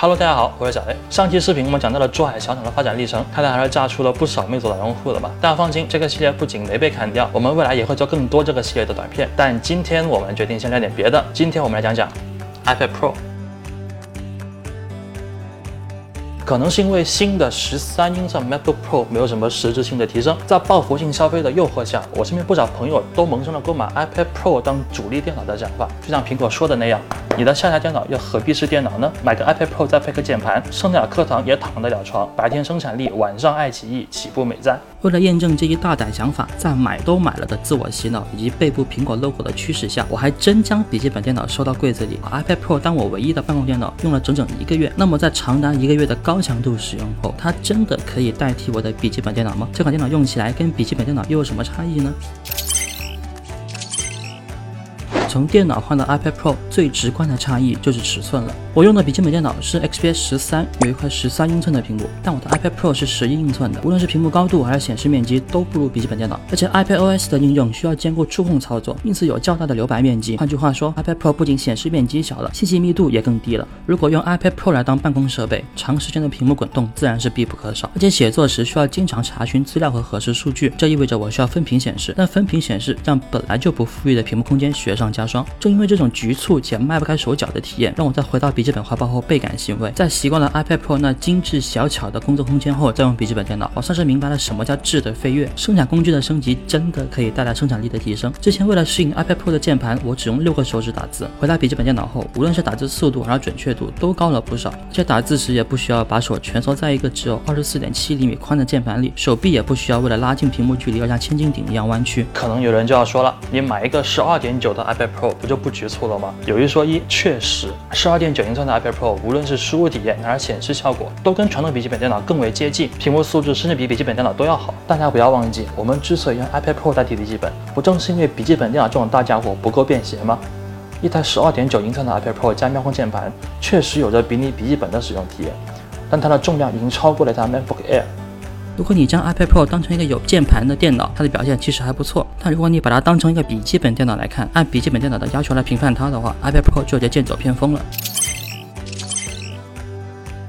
Hello，大家好，我是小 A。上期视频我们讲到了珠海小厂的发展历程，看来还是炸出了不少魅族老用户了吧？大家放心，这个系列不仅没被砍掉，我们未来也会做更多这个系列的短片。但今天我们决定先聊点别的，今天我们来讲讲 iPad Pro。可能是因为新的十三英寸 MacBook Pro 没有什么实质性的提升，在报复性消费的诱惑下，我身边不少朋友都萌生了购买 iPad Pro 当主力电脑的想法。就像苹果说的那样，你的下台电脑又何必是电脑呢？买个 iPad Pro 再配个键盘，上得了课堂也躺得了床，白天生产力，晚上爱奇艺，岂不美哉？为了验证这一大胆想法，在买都买了的自我洗脑以及背部苹果 logo 的驱使下，我还真将笔记本电脑收到柜子里，把 iPad Pro 当我唯一的办公电脑用了整整一个月。那么在长达一个月的高强度使用后，它真的可以代替我的笔记本电脑吗？这款电脑用起来跟笔记本电脑又有什么差异呢？从电脑换到 iPad Pro，最直观的差异就是尺寸了。我用的笔记本电脑是 XPS 十三，有一块十三英寸的屏幕，但我的 iPad Pro 是十一英寸的，无论是屏幕高度还是显示面积都不如笔记本电脑。而且 iPad OS 的应用需要兼顾触控操作，因此有较大的留白面积。换句话说，iPad Pro 不仅显示面积小了，信息密度也更低了。如果用 iPad Pro 来当办公设备，长时间的屏幕滚动自然是必不可少。而且写作时需要经常查询资料和核实数据，这意味着我需要分屏显示，但分屏显示让本来就不富裕的屏幕空间雪上加霜。正因为这种局促且迈不开手脚的体验，让我在回到笔记本怀抱后倍感欣慰。在习惯了 iPad Pro 那精致小巧的工作空间后，再用笔记本电脑，我算是明白了什么叫质的飞跃。生产工具的升级真的可以带来生产力的提升。之前为了适应 iPad Pro 的键盘，我只用六个手指打字。回到笔记本电脑后，无论是打字速度还是准确度都高了不少，而且打字时也不需要把手蜷缩在一个只有二十四点七厘米宽的键盘里，手臂也不需要为了拉近屏幕距离而像千斤顶一样弯曲。可能有人就要说了，你买一个十二点九的 iPad Pro 不就不局促了吗？有一说一，确实，十二点九英寸的 iPad Pro 无论是输入体验还是显示效果，都跟传统笔记本电脑更为接近，屏幕素质甚至比笔记本电脑都要好。大家不要忘记，我们之所以用 iPad Pro 代替笔记本，不正是因为笔记本电脑这种大家伙不够便携吗？一台十二点九英寸的 iPad Pro 加妙控键盘，确实有着比你笔记本的使用体验，但它的重量已经超过了一台 MacBook Air。如果你将 iPad Pro 当成一个有键盘的电脑，它的表现其实还不错。但如果你把它当成一个笔记本电脑来看，按笔记本电脑的要求来评判它的话，iPad Pro 就有点剑走偏锋了。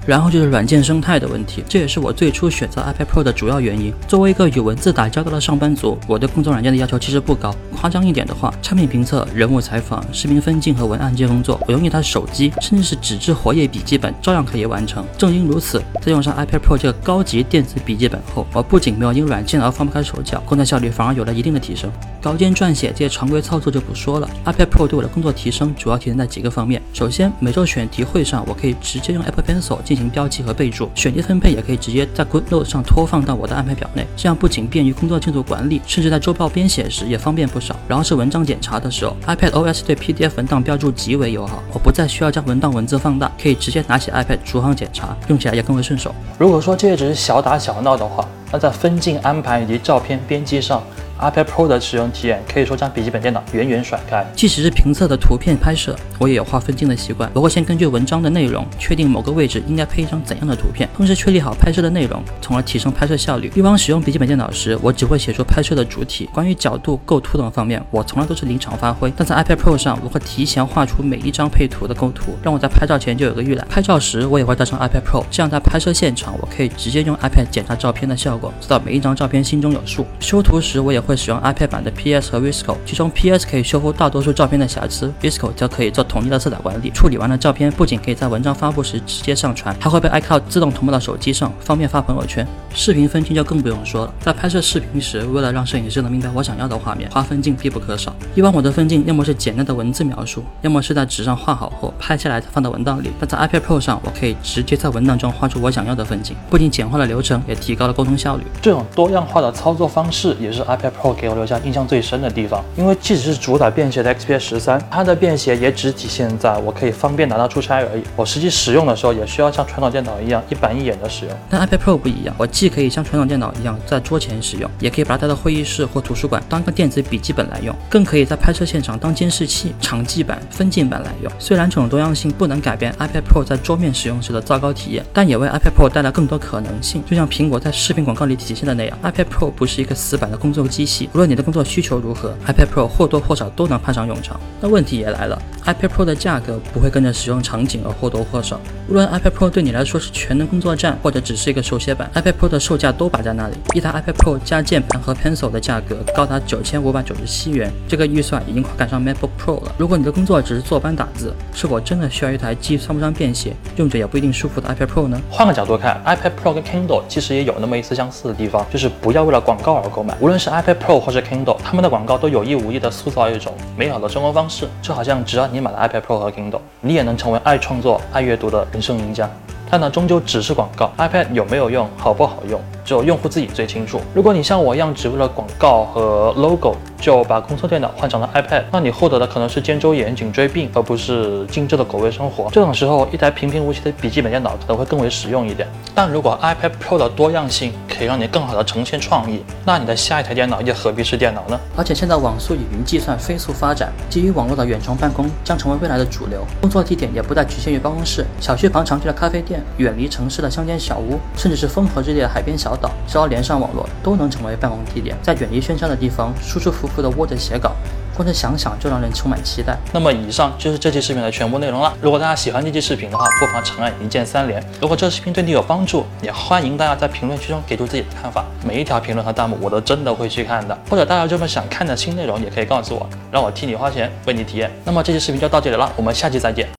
然后就是软件生态的问题，这也是我最初选择 iPad Pro 的主要原因。作为一个与文字打交道的上班族，我对工作软件的要求其实不高。夸张一点的话，产品评测、人物采访、视频分镜和文案接工作，我用一台手机，甚至是纸质活页笔记本，照样可以完成。正因如此，在用上 iPad Pro 这个高级电子笔记本后，我不仅没有因软件而放不开手脚，工作效率反而有了一定的提升。稿件撰写这些常规操作就不说了，iPad Pro 对我的工作提升主要体现在几个方面。首先，每周选题会上，我可以直接用 Apple Pencil 进行行标记和备注，选题分配也可以直接在 GoodNotes 上拖放到我的安排表内，这样不仅便于工作进度管理，甚至在周报编写时也方便不少。然后是文章检查的时候，iPad OS 对 PDF 文档标注极为友好，我不再需要将文档文字放大，可以直接拿起 iPad 逐行检查，用起来也更为顺手。如果说这些只是小打小闹的话，那在分镜安排以及照片编辑上，iPad Pro 的使用体验可以说将笔记本电脑远远甩开。即使是评测的图片拍摄，我也有画分镜的习惯。我会先根据文章的内容，确定某个位置应该配一张怎样的图片，同时确立好拍摄的内容，从而提升拍摄效率。以往使用笔记本电脑时，我只会写出拍摄的主体，关于角度、构图等方面，我从来都是临场发挥。但在 iPad Pro 上，我会提前画出每一张配图的构图，让我在拍照前就有个预览。拍照时，我也会带上 iPad Pro，这样在拍摄现场，我可以直接用 iPad 检查照片的效果，知道每一张照片心中有数。修图时，我也会会使用 iPad 版的。PS 和 Visco，其中 PS 可以修复大多数照片的瑕疵，Visco 则可以做统一的色彩管理。处理完的照片不仅可以在文章发布时直接上传，还会被 iCloud 自动同步到手机上，方便发朋友圈。视频分镜就更不用说了，在拍摄视频时，为了让摄影师能明白我想要的画面，画分镜必不可少。以往我的分镜要么是简单的文字描述，要么是在纸上画好后拍下来再放到文档里。但在 iPad Pro 上，我可以直接在文档中画出我想要的分镜，不仅简化了流程，也提高了沟通效率。这种多样化的操作方式也是 iPad Pro 给我留下印象最深的地方。因为即使是主打便携的 XPS 十三，它的便携也只体现在我可以方便拿到出差而已。我实际使用的时候，也需要像传统电脑一样一板一眼的使用。但 iPad Pro 不一样，我既可以像传统电脑一样在桌前使用，也可以把它带到会议室或图书馆当个电子笔记本来用，更可以在拍摄现场当监视器、场记板、分镜板来用。虽然这种多样性不能改变 iPad Pro 在桌面使用时的糟糕体验，但也为 iPad Pro 带来更多可能性。就像苹果在视频广告里体现的那样，iPad Pro 不是一个死板的工作机系，无论你的工作需求如何，iPad Pro 或多或少都能派上用场。那问题也来了，iPad Pro 的价格不会跟着使用场景而或多或少。无论 iPad Pro 对你来说是全能工作站，或者只是一个手写板，iPad Pro 的售价都摆在那里。一台 iPad Pro 加键盘和 Pencil 的价格高达九千五百九十七元，这个预算已经快赶上 MacBook Pro 了。如果你的工作只是坐班打字，是否真的需要一台既算不上便携，用着也不一定舒服的 iPad Pro 呢？换个角度看，iPad Pro 跟 Kindle 其实也有那么一丝相似的地方，就是不要为了广告而购买。无论是 iPad Pro 或者 Kindle，他们的广告都有意无意的塑造一种美好的生活方式，就好像只要你买了 iPad Pro 和 Kindle，你也能成为爱创作、爱阅读的人生赢家。但呢，终究只是广告，iPad 有没有用，好不好用？只有用户自己最清楚。如果你像我一样只为了广告和 logo 就把工作电脑换成了 iPad，那你获得的可能是肩周炎、颈椎病，而不是精致的狗味生活。这种时候，一台平平无奇的笔记本电脑可能会更为实用一点。但如果 iPad Pro 的多样性可以让你更好的呈现创意，那你的下一台电脑又何必是电脑呢？而且现在网速与云计算飞速发展，基于网络的远程办公将成为未来的主流。工作地点也不再局限于办公室，小区旁常去的咖啡店，远离城市的乡间小屋，甚至是风和日丽的海边小。只要连上网络，都能成为办公地点。在远离喧嚣的地方，舒舒服服地窝着写稿，光是想想就让人充满期待。那么以上就是这期视频的全部内容了。如果大家喜欢这期视频的话，不妨长按一键三连。如果这视频对你有帮助，也欢迎大家在评论区中给出自己的看法。每一条评论和弹幕我都真的会去看的。或者大家有这么想看的新内容，也可以告诉我，让我替你花钱为你体验。那么这期视频就到这里了，我们下期再见。